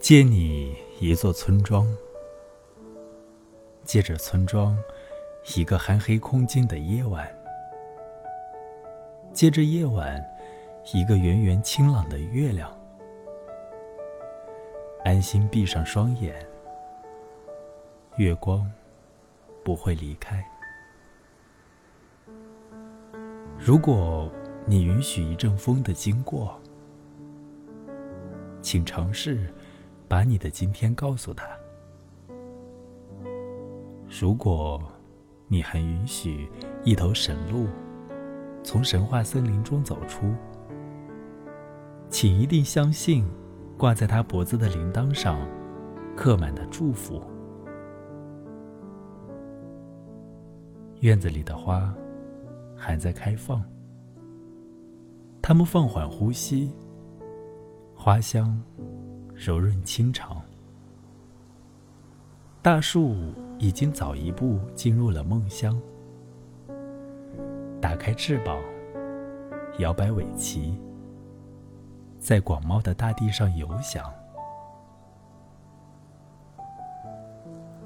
借你一座村庄，借着村庄一个寒黑空静的夜晚，借着夜晚一个圆圆清朗的月亮，安心闭上双眼，月光不会离开。如果你允许一阵风的经过，请尝试。把你的今天告诉他。如果你还允许一头神鹿从神话森林中走出，请一定相信，挂在他脖子的铃铛上刻满的祝福。院子里的花还在开放，它们放缓呼吸，花香。柔润清长，大树已经早一步进入了梦乡。打开翅膀，摇摆尾鳍，在广袤的大地上游翔。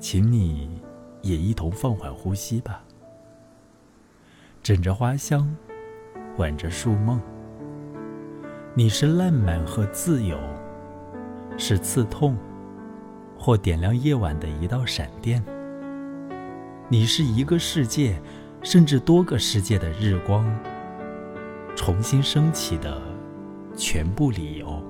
请你也一同放缓呼吸吧，枕着花香，挽着树梦。你是烂漫和自由。是刺痛，或点亮夜晚的一道闪电。你是一个世界，甚至多个世界的日光，重新升起的全部理由。